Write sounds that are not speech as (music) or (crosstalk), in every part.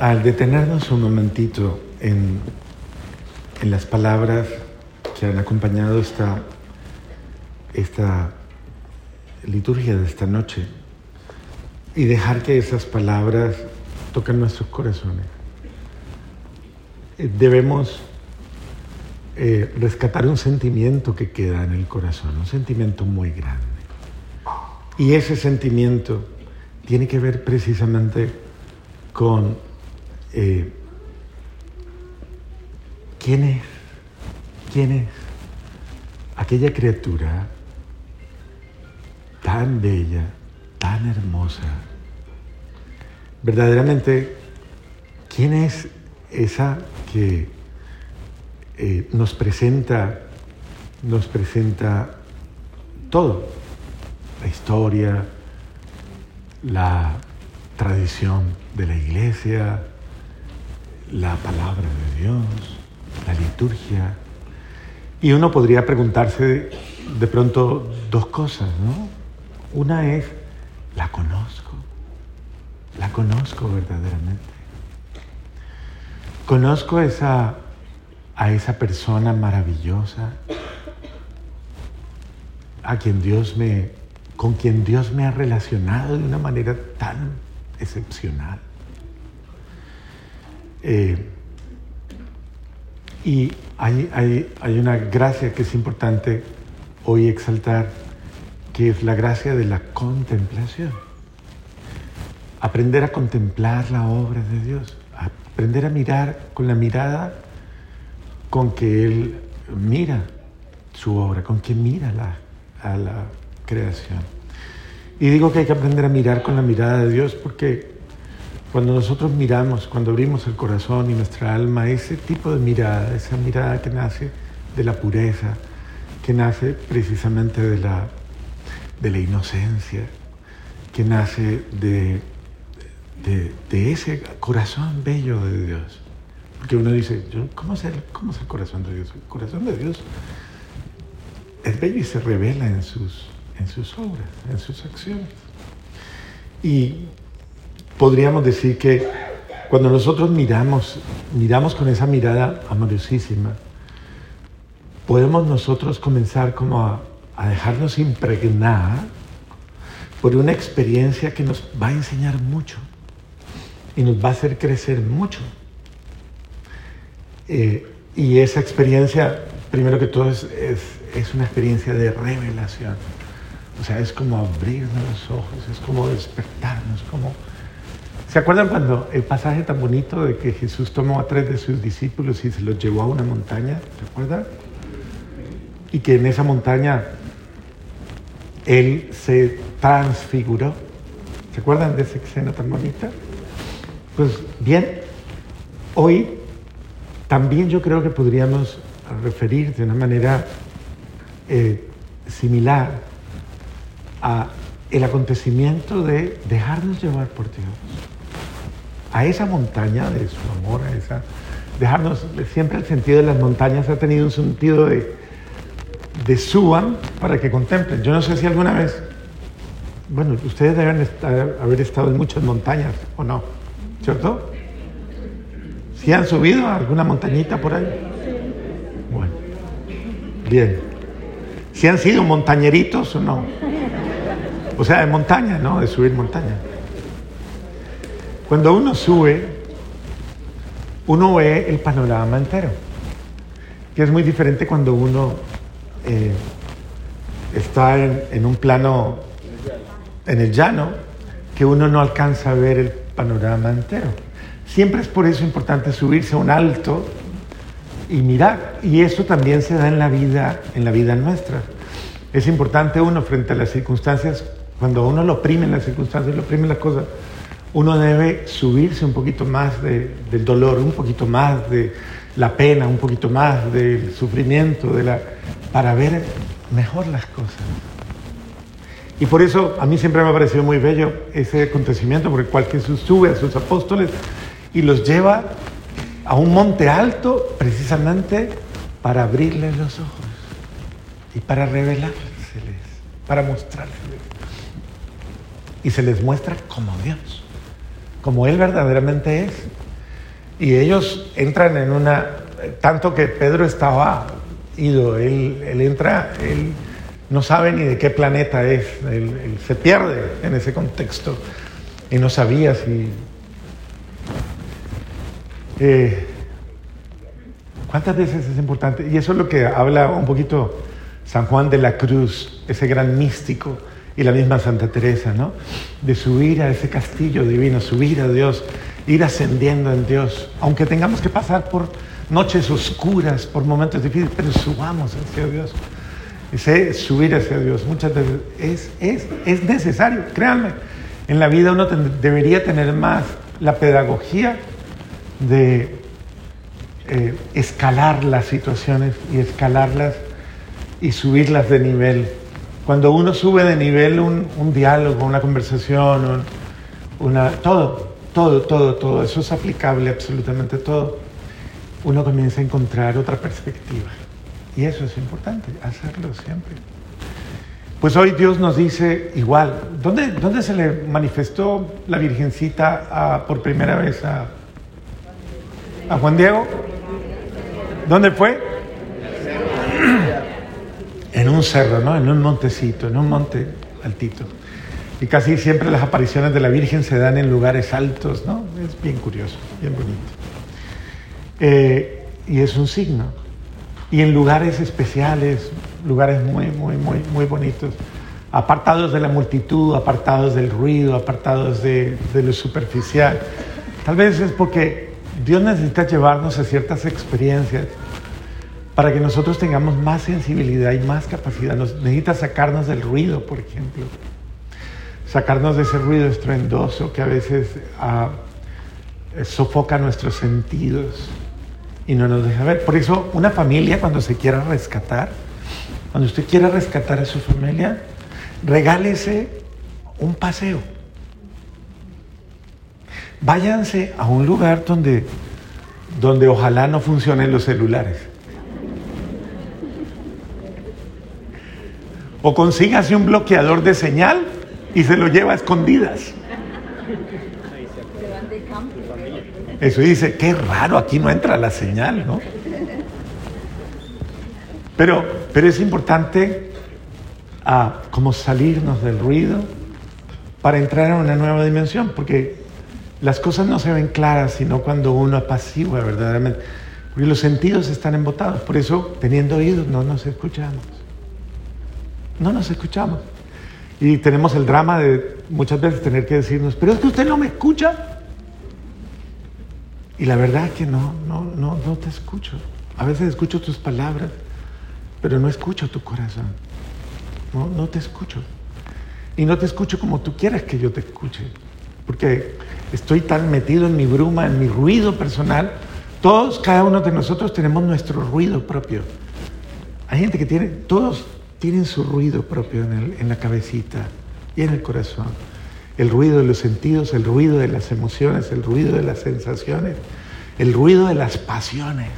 al detenernos un momentito en, en las palabras que han acompañado esta, esta liturgia de esta noche y dejar que esas palabras toquen nuestros corazones. Eh, debemos eh, rescatar un sentimiento que queda en el corazón, un sentimiento muy grande. Y ese sentimiento tiene que ver precisamente con eh, quién es, quién es aquella criatura tan bella, tan hermosa. Verdaderamente, ¿quién es esa que eh, nos presenta, nos presenta todo? La historia, la tradición de la iglesia, la palabra de Dios, la liturgia. Y uno podría preguntarse de pronto dos cosas, ¿no? Una es, ¿la conozco? ¿La conozco verdaderamente? ¿Conozco esa, a esa persona maravillosa a quien Dios me, con quien Dios me ha relacionado de una manera tan excepcional? Eh, y hay, hay, hay una gracia que es importante hoy exaltar, que es la gracia de la contemplación. Aprender a contemplar la obra de Dios, aprender a mirar con la mirada con que Él mira su obra, con que mira la, a la creación. Y digo que hay que aprender a mirar con la mirada de Dios porque cuando nosotros miramos, cuando abrimos el corazón y nuestra alma, ese tipo de mirada, esa mirada que nace de la pureza, que nace precisamente de la, de la inocencia, que nace de, de, ese corazón bello de Dios. Porque uno dice, ¿cómo es, el, ¿cómo es el corazón de Dios? El corazón de Dios es bello y se revela en sus, en sus obras, en sus acciones. Y podríamos decir que cuando nosotros miramos, miramos con esa mirada amorosísima, podemos nosotros comenzar como a, dejarnos impregnar por una experiencia que nos va a enseñar mucho y nos va a hacer crecer mucho. Eh, y esa experiencia, primero que todo, es, es, es, una experiencia de revelación. O sea, es como abrirnos los ojos, es como despertarnos, como ¿Se acuerdan cuando el pasaje tan bonito de que Jesús tomó a tres de sus discípulos y se los llevó a una montaña? ¿Se acuerdan? Y que en esa montaña Él se transfiguró. ¿Se acuerdan de esa escena tan bonita? Pues bien, hoy también yo creo que podríamos referir de una manera eh, similar a el acontecimiento de dejarnos llevar por Dios a esa montaña de su amor, a esa... Dejarnos, siempre el sentido de las montañas ha tenido un sentido de, de suban para que contemplen. Yo no sé si alguna vez, bueno, ustedes deben haber estado en muchas montañas, ¿o no? ¿Cierto? ¿Si han subido a alguna montañita por ahí? Bueno, bien. ¿Si han sido montañeritos o no? O sea, de montaña, ¿no? De subir montaña. Cuando uno sube, uno ve el panorama entero, que es muy diferente cuando uno eh, está en, un plano, en el llano, que uno no alcanza a ver el panorama entero. Siempre es por eso importante subirse a un alto y mirar, y eso también se da en la vida, en la vida nuestra. Es importante uno frente a las circunstancias, cuando uno lo oprime en las circunstancias, lo oprime las cosas, uno debe subirse un poquito más del dolor, un poquito más de la pena, un poquito más del sufrimiento, para ver mejor las cosas. Y por eso a mí siempre me ha parecido muy bello ese acontecimiento, porque cual Jesús sube a sus apóstoles y los lleva a un monte alto precisamente para abrirles los ojos y para revelárseles, para mostrárseles. Y se les muestra como Dios como Él verdaderamente es Y ellos entran en una, tanto que Pedro estaba ido, él, él entra, él no sabe ni de qué planeta es, él, se pierde en ese contexto y no sabía si... Eh, ¿Cuántas veces es importante? Y eso es lo que habla un poquito San Juan de la Cruz, ese gran místico, y la misma Santa Teresa, ¿no? De subir a ese castillo divino, subir a Dios, ir ascendiendo en Dios, aunque tengamos que pasar por noches oscuras, por momentos difíciles, pero subamos hacia Dios. Ese subir hacia Dios muchas veces es, es, es necesario, créanme. En la vida uno debería tener más la pedagogía de eh, escalar las situaciones y escalarlas y subirlas de nivel. Cuando uno sube de nivel un, un diálogo, una conversación, una, todo, todo, todo, todo, eso es aplicable absolutamente todo, uno comienza a encontrar otra perspectiva. Y eso es importante, hacerlo siempre. Pues hoy Dios nos dice igual, ¿dónde, dónde se le manifestó la Virgencita por primera vez a, a Juan Diego? ¿Dónde fue? Un cerro, ¿no? En un montecito, en un monte altito. Y casi siempre las apariciones de la Virgen se dan en lugares altos, ¿no? Es bien curioso, bien bonito. Eh, y es un signo y en lugares especiales, lugares muy, muy, muy, muy bonitos, apartados de la multitud, apartados del ruido, apartados de, de lo superficial. Tal vez es porque Dios necesita llevarnos a ciertas experiencias para que nosotros tengamos más sensibilidad y más capacidad. Nos necesita sacarnos del ruido, por ejemplo. Sacarnos de ese ruido estruendoso que a veces ah, sofoca nuestros sentidos y no nos deja ver. Por eso, una familia cuando se quiera rescatar, cuando usted quiera rescatar a su familia, regálese un paseo. Váyanse a un lugar donde, donde ojalá no funcionen los celulares. O consígase un bloqueador de señal y se lo lleva a escondidas. Eso dice, qué raro, aquí no entra la señal, ¿no? Pero, pero es importante ah, como salirnos del ruido para entrar en una nueva dimensión, porque las cosas no se ven claras sino cuando uno apacigua verdaderamente. Porque los sentidos están embotados, por eso teniendo oídos no nos escuchamos. No nos escuchamos. Y tenemos el drama de muchas veces tener que decirnos, pero es que usted no me escucha. Y la verdad es que no, no, no, no te escucho. A veces escucho tus palabras, pero no escucho tu corazón. No, no te escucho. Y no te escucho como tú quieres que yo te escuche. Porque estoy tan metido en mi bruma, en mi ruido personal. Todos, cada uno de nosotros tenemos nuestro ruido propio. Hay gente que tiene, todos tienen su ruido propio en, en la cabecita y en el corazón el ruido de los sentidos, el ruido de las emociones, el ruido de las sensaciones, el ruido de las pasiones.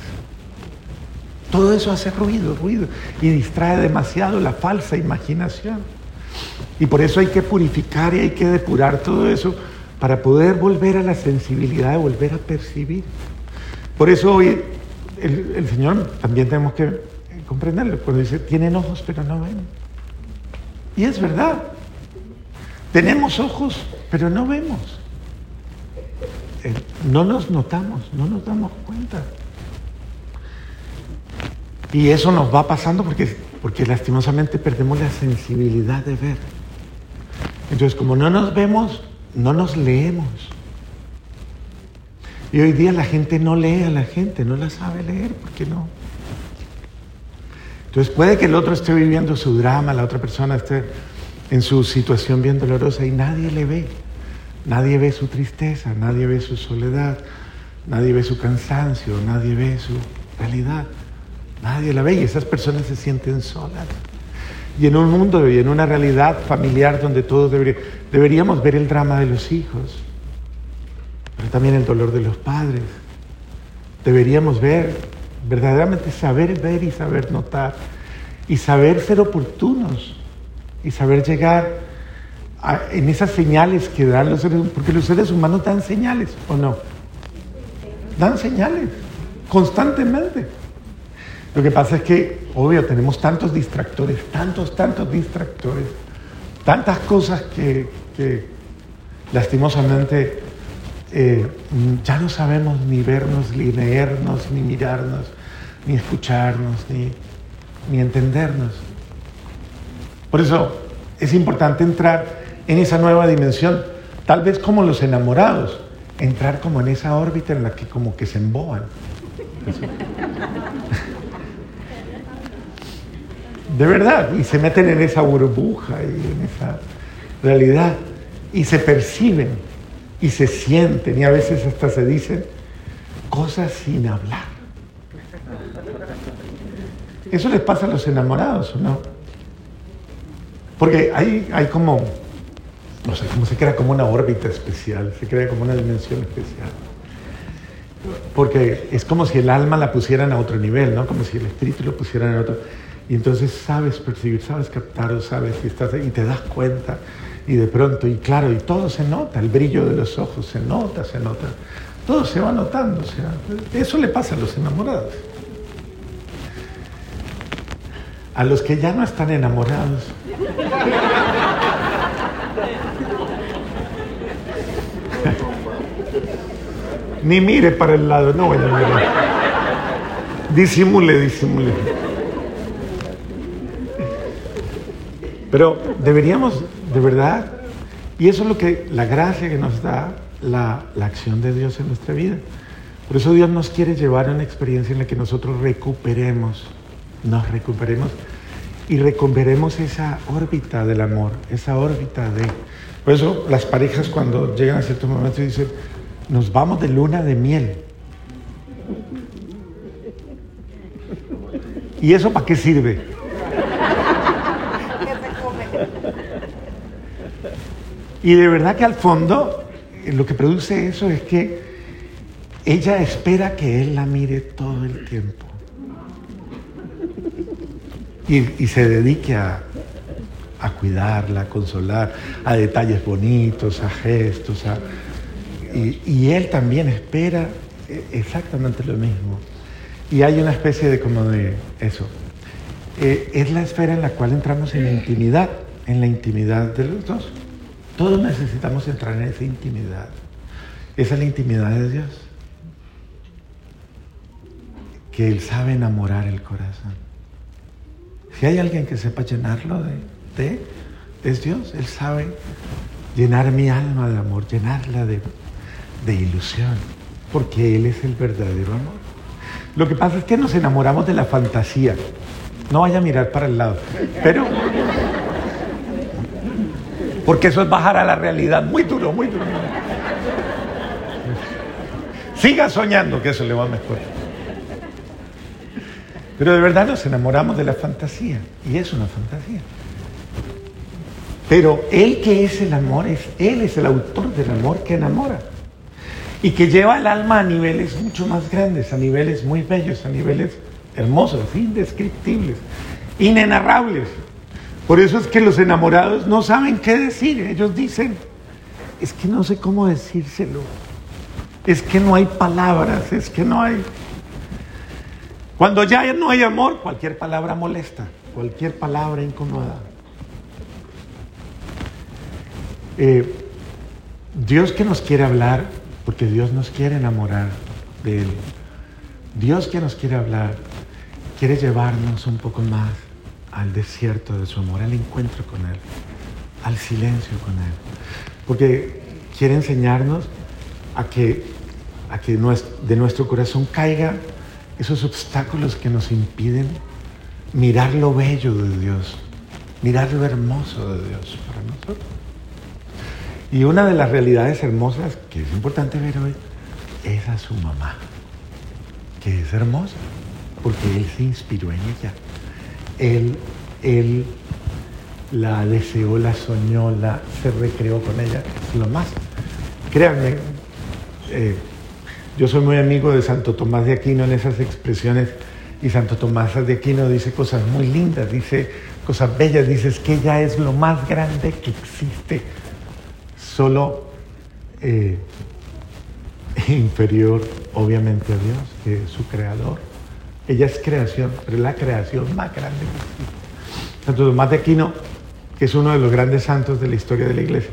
Todo eso hace ruido, ruido, y distrae demasiado la falsa imaginación. Y por eso hay que purificar y hay que depurar todo eso para poder volver a la sensibilidad, volver a percibir. Por eso hoy el, el Señor también tenemos que comprenderlo, cuando dice, tienen ojos pero no ven. Y es verdad, tenemos ojos, pero no vemos. No nos notamos, no nos damos cuenta. Y eso nos va pasando porque, porque lastimosamente perdemos la sensibilidad de ver. Entonces, como no nos vemos, no nos leemos. Y hoy día la gente no lee a la gente, no la sabe leer, ¿por qué no? Entonces puede que el otro esté viviendo su drama, la otra persona esté en su situación bien dolorosa y nadie le ve. Nadie ve su tristeza, nadie ve su soledad, nadie ve su cansancio, nadie ve su realidad. Nadie la ve y esas personas se sienten solas. Y en un mundo y en una realidad familiar donde todos deberíamos ver el drama de los hijos, pero también el dolor de los padres. Deberíamos ver, verdaderamente saber ver y saber notar y saber ser oportunos y saber llegar en esas señales que dan los seres humanos, porque los seres humanos dan señales, ¿o no? dan señales constantemente. Lo que pasa es que, obvio, tenemos tantos distractores, tantos, tantos distractores, tantas cosas que, lastimosamente eh, ya no sabemos ni vernos, ni leernos, ni mirarnos, ni escucharnos, ni, ni entendernos. Por eso es importante entrar en esa nueva dimensión, tal vez como los enamorados, entrar como en esa órbita en la que como que se emboban. De verdad, y se meten en esa burbuja y en esa realidad, y se perciben, y se sienten, y a veces hasta se dicen cosas sin hablar. Eso les pasa a los enamorados, ¿o no? Porque hay, hay como, no sé, como se crea como una órbita especial, se crea como una dimensión especial. Porque es como si el alma la pusieran a otro nivel, ¿no? Como si el espíritu lo pusieran a otro. Y entonces sabes percibir, sabes captar, sabes ahí, y te das cuenta. Y de pronto, y claro, y todo se nota, el brillo de los ojos se nota, se nota. Todo se va notando, o sea, eso le pasa a los enamorados. A los que ya no están enamorados. Ni mire para el lado, no vaya a mirar. Disimule, disimule. Pero deberíamos, de verdad, y eso es lo que la gracia que nos da la, la acción de Dios en nuestra vida. Por eso Dios nos quiere llevar a una experiencia en la que nosotros recuperemos nos recuperemos y recuperemos esa órbita del amor, esa órbita de... Por eso las parejas cuando llegan a cierto momento dicen, nos vamos de luna de miel. ¿Y eso para qué sirve? Y de verdad que al fondo eh, lo que produce eso es que ella espera que él la mire todo el tiempo y, se dedique a, cuidarla, a consolar, a detalles bonitos, a gestos. y, él también espera e, exactamente lo mismo. Y hay una especie de como de eso. Eh, es la esfera en la cual entramos en la intimidad, en la intimidad de los dos. Todos necesitamos entrar en esa intimidad. Esa es la intimidad de Dios. Que Él sabe enamorar el corazón. Si hay alguien que sepa llenarlo de, es Dios. Él sabe llenar mi alma de amor, llenarla de, de ilusión, porque Él es el verdadero amor. Lo que pasa es que nos enamoramos de la fantasía. No vaya a mirar para el lado. Pero. Porque eso es bajar a la realidad. Muy duro, muy duro. Siga soñando que eso le va mejor. Pero de verdad nos enamoramos de la fantasía y es una fantasía. Pero Él que es el amor, es, Él es el autor del amor que enamora y que lleva el alma a niveles mucho más grandes, a niveles muy bellos, a niveles hermosos, indescriptibles, inenarrables. Por eso es que los enamorados no saben qué decir. Ellos dicen, es que no sé cómo decírselo. Es que no hay palabras, es que no hay... Cuando ya no hay amor, cualquier palabra molesta, cualquier palabra incomoda. Eh, Dios que nos quiere hablar, porque Dios nos quiere enamorar de Él. Dios que nos quiere hablar, quiere llevarnos un poco más al desierto de su amor, al encuentro con Él, al silencio con Él. Porque quiere enseñarnos a que, a que de nuestro corazón caiga esos obstáculos que nos impiden mirar lo bello de Dios, mirar lo hermoso de Dios para nosotros. Y una de las realidades hermosas que es importante ver hoy es a su mamá, que es hermosa, porque él se inspiró en ella. Él, él la deseó, la soñó, la, se recreó con ella. Lo más. Créanme, eh, yo soy muy amigo de Santo Tomás de Aquino en esas expresiones y Santo Tomás de Aquino dice cosas muy lindas, dice cosas bellas, dice que ella es lo más grande que existe. Solo eh, (laughs) inferior, obviamente, a Dios, que es su creador. Ella es creación, pero es la creación más grande que existe. Santo Tomás de Aquino, que es uno de los grandes santos de la historia de la iglesia,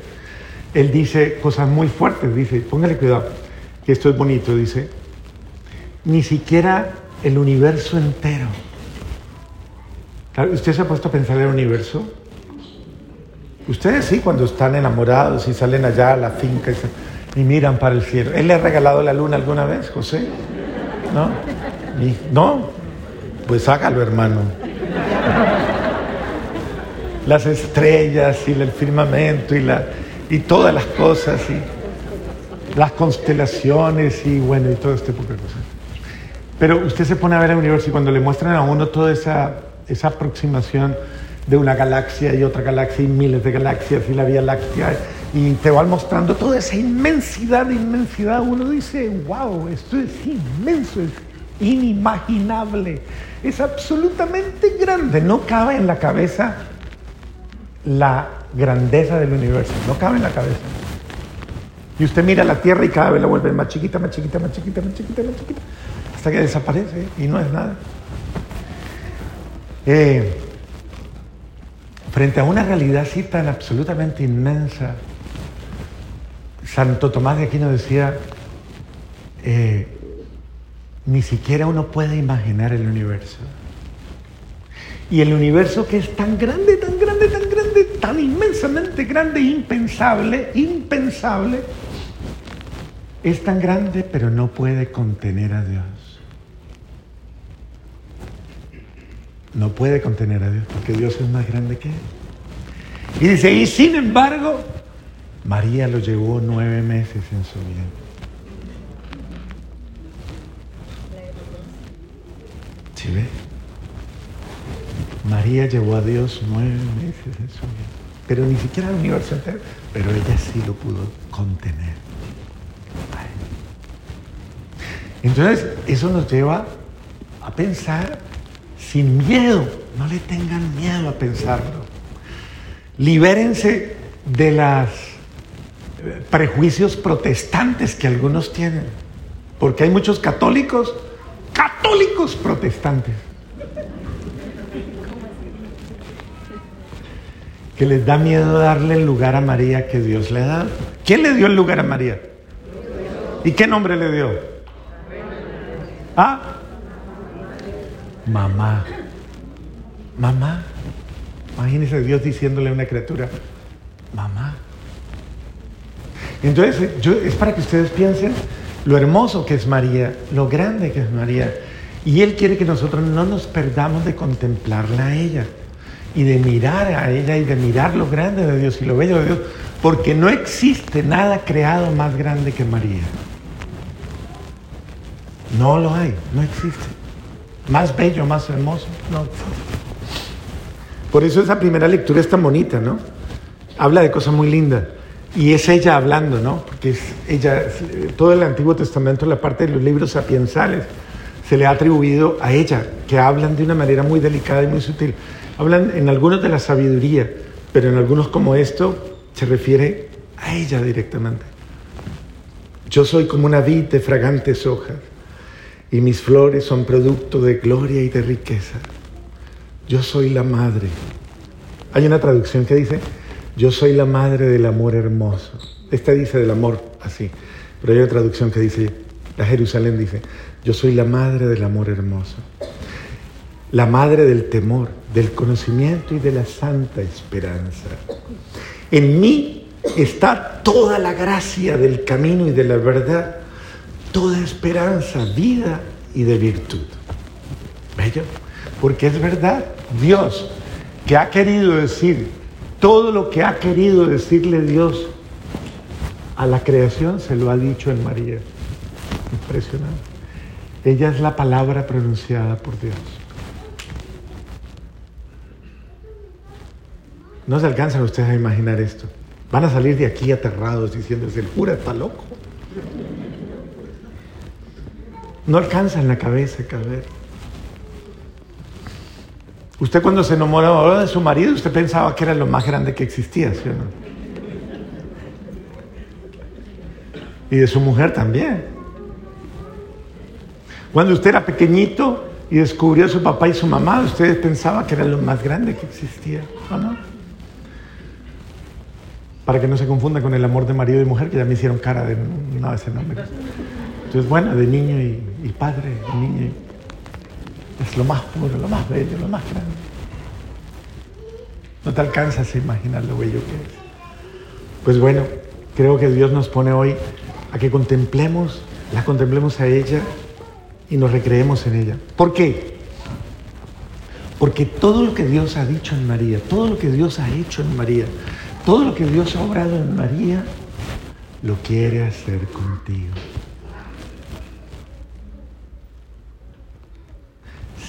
él dice cosas muy fuertes, dice, póngale cuidado, esto es bonito, dice, ni siquiera el universo entero. ¿Usted se ha puesto a pensar en el universo? Ustedes sí, cuando están enamorados y salen allá a la finca y, miran para el cielo. ¿Él le ha regalado la luna alguna vez, José? ¿No? ¿No? Pues hágalo, hermano. Las estrellas y el firmamento y, la, y todas las cosas y las constelaciones y bueno, y todo este tipo de cosas. Pero usted se pone a ver el universo y cuando le muestran a uno toda esa, esa aproximación de una galaxia y otra galaxia y miles de galaxias y la Vía Láctea y te van mostrando toda esa inmensidad, inmensidad, uno dice, wow, esto es inmenso, es inimaginable, es absolutamente grande, no cabe en la cabeza la grandeza del universo, no cabe en la cabeza. Y usted mira la Tierra y cada vez la vuelve más chiquita, más chiquita, más chiquita, más chiquita, más chiquita, hasta que desaparece y no es nada. Eh, frente a una realidad así tan absolutamente inmensa, Santo Tomás de Aquino decía, eh, ni siquiera uno puede imaginar el universo. Y el universo que es tan grande, tan grande, tan grande, tan inmensamente grande, impensable, impensable, es tan grande pero no puede contener a Dios. No puede contener a Dios porque Dios es más grande que él. Y dice, y sin embargo, María lo llevó nueve meses en su vida. ¿Sí ve? María llevó a Dios nueve meses en su vida. Pero ni siquiera el universo entero. Pero ella sí lo pudo contener. Entonces, eso nos lleva a pensar sin miedo. No le tengan miedo a pensarlo. Libérense de los prejuicios protestantes que algunos tienen. Porque hay muchos católicos, católicos protestantes. Que les da miedo darle el lugar a María que Dios le da. ¿Quién le dio el lugar a María? ¿Y qué nombre le dio? ¿Ah? Mamá. Mamá. Imagínese Dios diciéndole a una criatura, mamá. Entonces, yo, es para que ustedes piensen lo hermoso que es María, lo grande que es María. Y Él quiere que nosotros no nos perdamos de contemplarla a ella y de mirar a ella y de mirar lo grande de Dios y lo bello de Dios, porque no existe nada creado más grande que María. No lo hay, no existe. Más bello, más hermoso, no. Por eso esa primera lectura es tan bonita, ¿no? Habla de cosas muy lindas. Y es ella hablando, ¿no? Porque es ella, todo el Antiguo Testamento, la parte de los libros sapiensales, se le ha atribuido a ella, que hablan de una manera muy delicada y muy sutil. Hablan en algunos de la sabiduría, pero en algunos como esto se refiere a ella directamente. Yo soy como una vid de fragantes hojas y mis flores son producto de gloria y de riqueza. Yo soy la madre. Hay una traducción que dice, yo soy la madre del amor hermoso. Esta dice del amor así, pero hay otra traducción que dice, la Jerusalén dice, yo soy la madre del amor hermoso. La madre del temor, del conocimiento y de la santa esperanza. En mí está toda la gracia del camino y de la verdad, toda esperanza, vida y de virtud. ¿Bello? Porque es verdad, Dios, que ha querido decir todo lo que ha querido decirle Dios a la creación, se lo ha dicho en María. Impresionante. Ella es la palabra pronunciada por Dios. No se alcanzan ustedes a imaginar esto. Van a salir de aquí aterrados diciéndose, el cura está loco. No alcanza en la cabeza caber. Usted cuando se enamoró de su marido, usted pensaba que era lo más grande que existía, ¿sí o no? Y de su mujer también. Cuando usted era pequeñito y descubrió a su papá y su mamá, usted pensaba que era lo más grande que existía, ¿o no? Para que no se confunda con el amor de marido y mujer, que ya me hicieron cara de no ese nombre. Entonces, bueno, de niño y, padre, niño y, es lo más puro, lo más bello, lo más grande. No te alcanzas a imaginar lo bello que es. Pues bueno, creo que Dios nos pone hoy a que contemplemos, la contemplemos a ella y nos recreemos en ella. ¿Por qué? Porque todo lo que Dios ha dicho en María, todo lo que Dios ha hecho en María, todo lo que Dios ha obrado en María, lo quiere hacer contigo.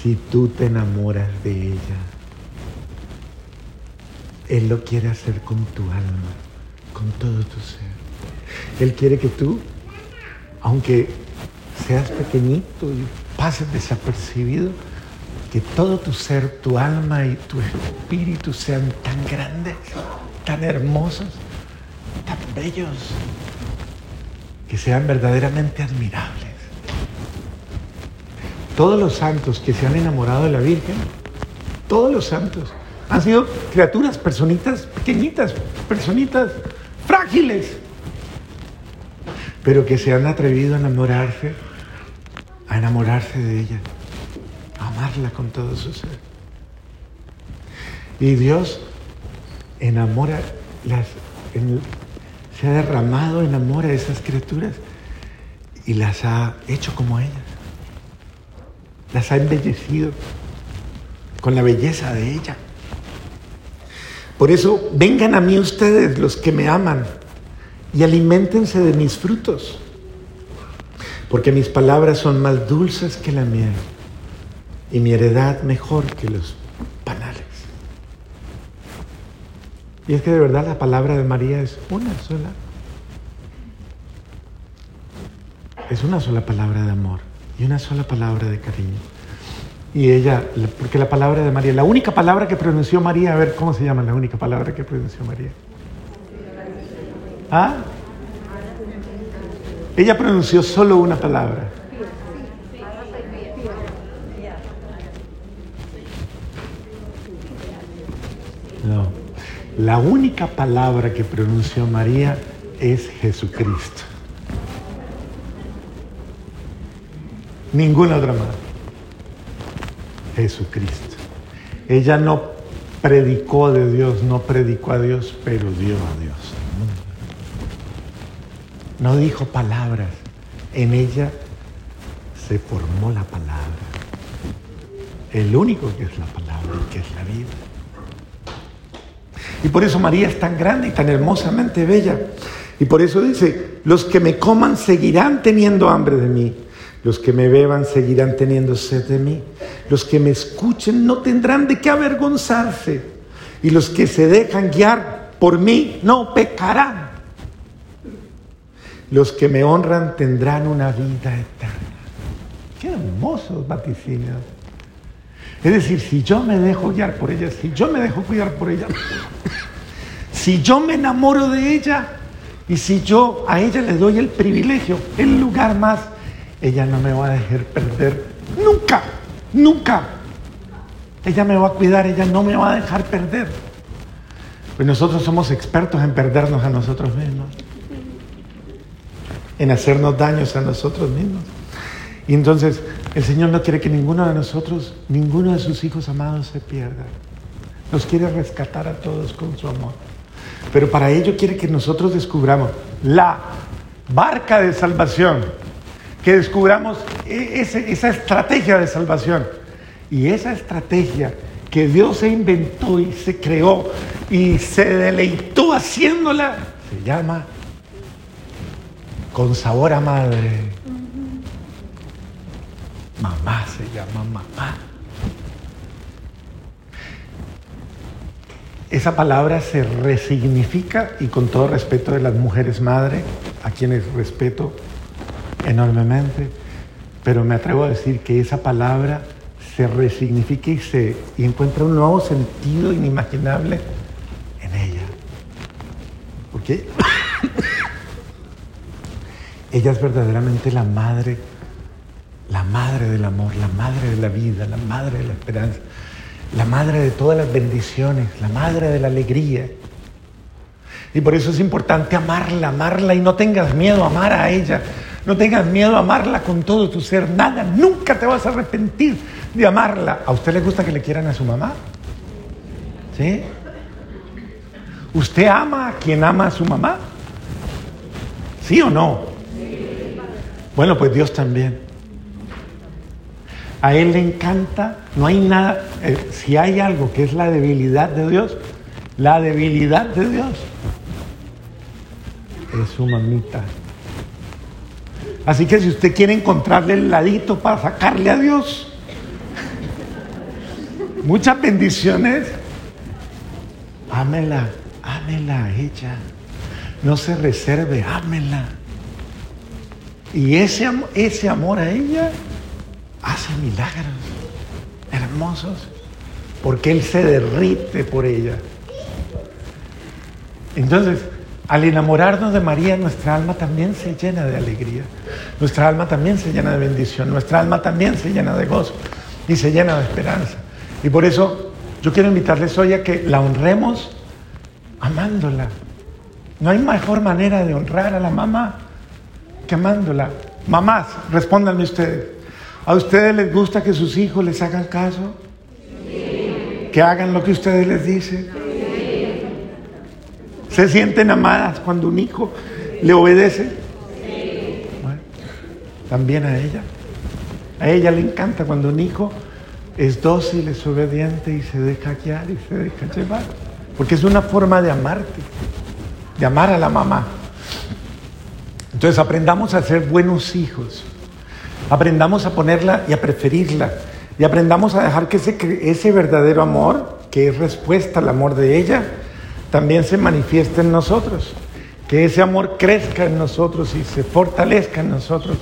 Si tú te enamoras de ella, Él lo quiere hacer con tu alma, con todo tu ser. Él quiere que tú, aunque seas pequeñito y pases desapercibido, que todo tu ser, tu alma y tu espíritu sean tan grandes, tan hermosos, tan bellos, que sean verdaderamente admirables. Todos los santos que se han enamorado de la Virgen, todos los santos, han sido criaturas, personitas pequeñitas, personitas frágiles, pero que se han atrevido a enamorarse, a enamorarse de ella, a amarla con todo su ser. Y Dios enamora, las, se ha derramado en amor a esas criaturas y las ha hecho como ellas. Las ha embellecido con la belleza de ella. Por eso, vengan a mí ustedes los que me aman y aliméntense de mis frutos, porque mis palabras son más dulces que la miel y mi heredad mejor que los panales. Y es que de verdad la palabra de María es una sola. Es una sola palabra de amor y una sola palabra de cariño. Y ella, porque la palabra de María, la única palabra que pronunció María, a ver, ¿cómo se llama la única palabra que pronunció María? ¿Ah? Ella pronunció solo una palabra. No. La única palabra que pronunció María es Jesucristo. Ninguna otra más. Jesucristo. Ella no predicó de Dios, no predicó a Dios, pero dio a Dios. No dijo palabras. En ella se formó la palabra. El único que es la palabra que es la vida. Y por eso María es tan grande y tan hermosamente bella. Y por eso dice, los que me coman seguirán teniendo hambre de mí. Los que me beban seguirán teniendo sed de mí. Los que me escuchen no tendrán de qué avergonzarse. Y los que se dejan guiar por mí no pecarán. Los que me honran tendrán una vida eterna. Qué hermosos vaticinios. Es decir, si yo me dejo guiar por ella, si yo me dejo cuidar por ella, si yo me enamoro de ella y si yo a ella le doy el privilegio, el lugar más, ella no me va a dejar perder nunca, nunca. Ella me va a cuidar, ella no me va a dejar perder. Pues nosotros somos expertos en perdernos a nosotros mismos en hacernos daños a nosotros mismos. Y entonces el Señor no quiere que ninguno de nosotros, ninguno de sus hijos amados se pierda. Nos quiere rescatar a todos con su amor. Pero para ello quiere que nosotros descubramos la barca de salvación, que descubramos e-, esa estrategia de salvación. Y esa estrategia que Dios se inventó y se creó y se deleitó haciéndola, se llama con sabor a madre. Mamá se llama mamá. Esa palabra se resignifica y con todo respeto de las mujeres madre, a quienes respeto enormemente, pero me atrevo a decir que esa palabra se resignifica y se encuentra un nuevo sentido inimaginable en ella. Porque (coughs) ella es verdaderamente la madre, la madre del amor, la madre de la vida, la madre de la esperanza, la madre de todas las bendiciones, la madre de la alegría. Y por eso es importante amarla, amarla y no tengas miedo a amar a ella. No tengas miedo a amarla con todo tu ser. Nada, nunca te vas a arrepentir de amarla. ¿A usted le gusta que le quieran a su mamá? ¿Sí? ¿Usted ama a quien ama a su mamá? ¿Sí o no? Bueno, pues Dios también. A Él le encanta, no hay nada, eh, si hay algo que es la debilidad de Dios, la debilidad de Dios es su mamita. Así que si usted quiere encontrarle el ladito para sacarle a Dios, muchas bendiciones, ámela, ámela a ella. No se reserve, ámela. Y ese, ese amor a ella hace milagros hermosos, porque Él se derrite por ella. Entonces, al enamorarnos de María, nuestra alma también se llena de alegría, nuestra alma también se llena de bendición, nuestra alma también se llena de gozo y se llena de esperanza. Y por eso yo quiero invitarles hoy a que la honremos amándola. No hay mejor manera de honrar a la mamá que amándola. Mamás, respóndanme ustedes. ¿A ustedes les gusta que sus hijos les hagan caso? Que hagan lo que ustedes les dicen. ¿Se sienten amadas cuando un hijo le obedece? Bueno, también a ella. A ella le encanta cuando un hijo es dócil, es obediente y se deja guiar y se deja llevar. Porque es una forma de amarte, de amar a la mamá. Entonces aprendamos a ser buenos hijos. Aprendamos a ponerla y a preferirla. Y aprendamos a dejar que ese, ese verdadero amor, que es respuesta al amor de ella, también se manifiesta en nosotros. Que ese amor crezca en nosotros y se fortalezca en nosotros.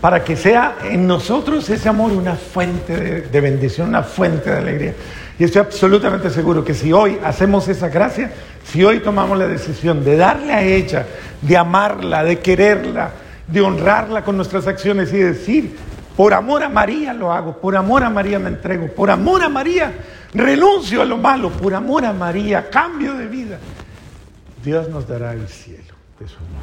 Para que sea en nosotros ese amor una fuente de, de bendición, una fuente de alegría. Y estoy absolutamente seguro que si hoy hacemos esa gracia, si hoy tomamos la decisión de darle a ella, de amarla, de quererla, de honrarla con nuestras acciones y decir, por amor a María lo hago, por amor a María me entrego, por amor a María renuncio a lo malo, por amor a María cambio de vida. Dios nos dará el cielo de su amor.